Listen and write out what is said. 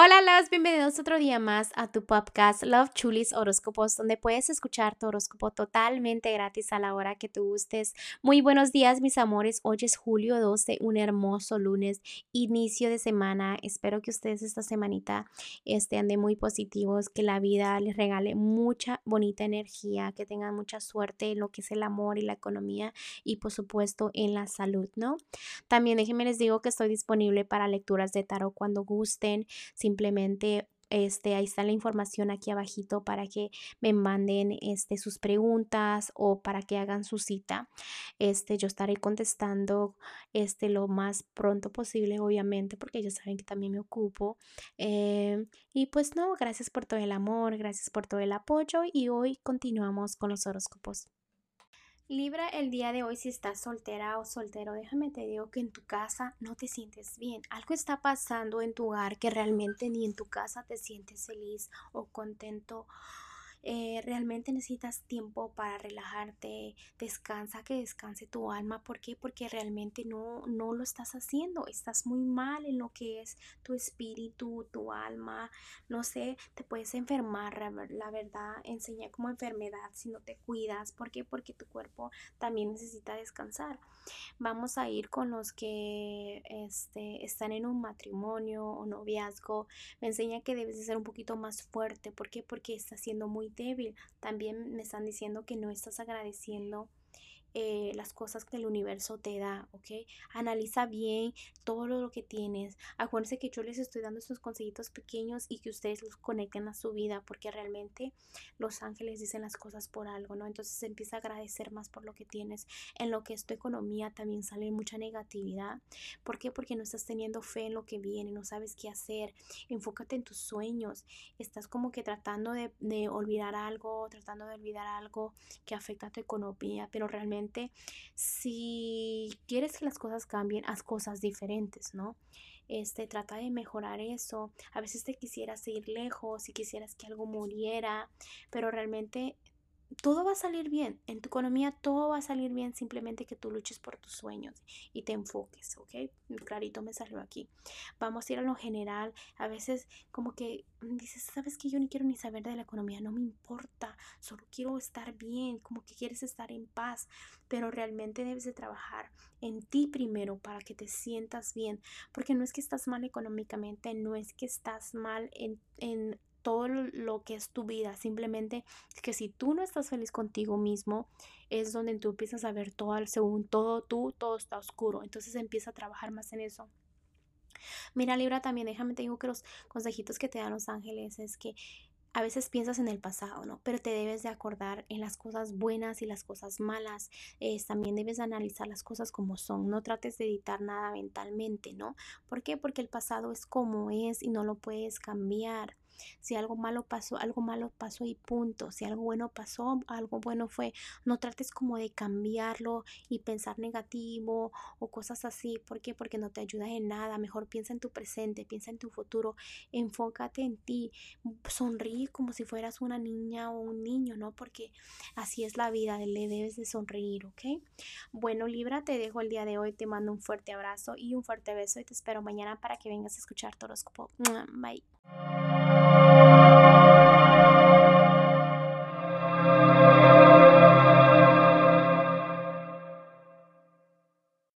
Hola, los bienvenidos otro día más a tu podcast Love Chulis Horóscopos, donde puedes escuchar tu horóscopo totalmente gratis a la hora que tú gustes. Muy buenos días, mis amores. Hoy es julio 12, un hermoso lunes, inicio de semana. Espero que ustedes esta semanita estén de muy positivos, que la vida les regale mucha bonita energía, que tengan mucha suerte en lo que es el amor y la economía y por supuesto en la salud, ¿no? También déjenme les digo que estoy disponible para lecturas de tarot cuando gusten. Simplemente este, ahí está la información aquí abajito para que me manden este, sus preguntas o para que hagan su cita. Este, yo estaré contestando este, lo más pronto posible, obviamente, porque ellos saben que también me ocupo. Eh, y pues no, gracias por todo el amor, gracias por todo el apoyo y hoy continuamos con los horóscopos. Libra, el día de hoy si estás soltera o soltero, déjame te digo que en tu casa no te sientes bien. Algo está pasando en tu hogar que realmente ni en tu casa te sientes feliz o contento eh, realmente necesitas tiempo para relajarte, descansa, que descanse tu alma. ¿Por qué? Porque realmente no, no lo estás haciendo, estás muy mal en lo que es tu espíritu, tu alma, no sé, te puedes enfermar, la verdad, enseña como enfermedad si no te cuidas. ¿Por qué? Porque tu cuerpo también necesita descansar. Vamos a ir con los que este, están en un matrimonio o noviazgo. Me enseña que debes de ser un poquito más fuerte. ¿Por qué? Porque estás siendo muy débil. También me están diciendo que no estás agradeciendo eh, las cosas que el universo te da, ¿ok? Analiza bien todo lo que tienes. Acuérdense que yo les estoy dando estos consejitos pequeños y que ustedes los conecten a su vida porque realmente los ángeles dicen las cosas por algo, ¿no? Entonces empieza a agradecer más por lo que tienes. En lo que es tu economía también sale mucha negatividad. ¿Por qué? Porque no estás teniendo fe en lo que viene, no sabes qué hacer. Enfócate en tus sueños. Estás como que tratando de, de olvidar algo, tratando de olvidar algo que afecta a tu economía, pero realmente si quieres que las cosas cambien, haz cosas diferentes, ¿no? Este, trata de mejorar eso. A veces te quisieras ir lejos, si quisieras que algo muriera, pero realmente todo va a salir bien. En tu economía todo va a salir bien, simplemente que tú luches por tus sueños y te enfoques, ¿ok? Clarito me salió aquí. Vamos a ir a lo general. A veces como que dices, sabes que yo ni quiero ni saber de la economía, no me importa, solo quiero estar bien, como que quieres estar en paz, pero realmente debes de trabajar en ti primero para que te sientas bien, porque no es que estás mal económicamente, no es que estás mal en, en todo lo que es tu vida. Simplemente que si tú no estás feliz contigo mismo, es donde tú empiezas a ver todo, según todo tú, todo está oscuro. Entonces empieza a trabajar más en eso. Mira, Libra, también déjame te digo que los consejitos que te dan los ángeles es que a veces piensas en el pasado, ¿no? Pero te debes de acordar en las cosas buenas y las cosas malas. también debes analizar las cosas como son. No trates de editar nada mentalmente, ¿no? ¿Por qué? Porque el pasado es como es y no lo puedes cambiar. Si algo malo pasó, algo malo pasó y punto. Si algo bueno pasó, algo bueno fue. No trates como de cambiarlo y pensar negativo o cosas así. ¿Por qué? Porque no te ayuda en nada. Mejor piensa en tu presente, piensa en tu futuro. Enfócate en ti. Sonríe como si fueras una niña o un niño, ¿no? Porque así es la vida. Le debes de sonreír, ¿ok? Bueno, Libra, te dejo el día de hoy. Te mando un fuerte abrazo y un fuerte beso y te espero mañana para que vengas a escuchar tu horóscopo. Bye.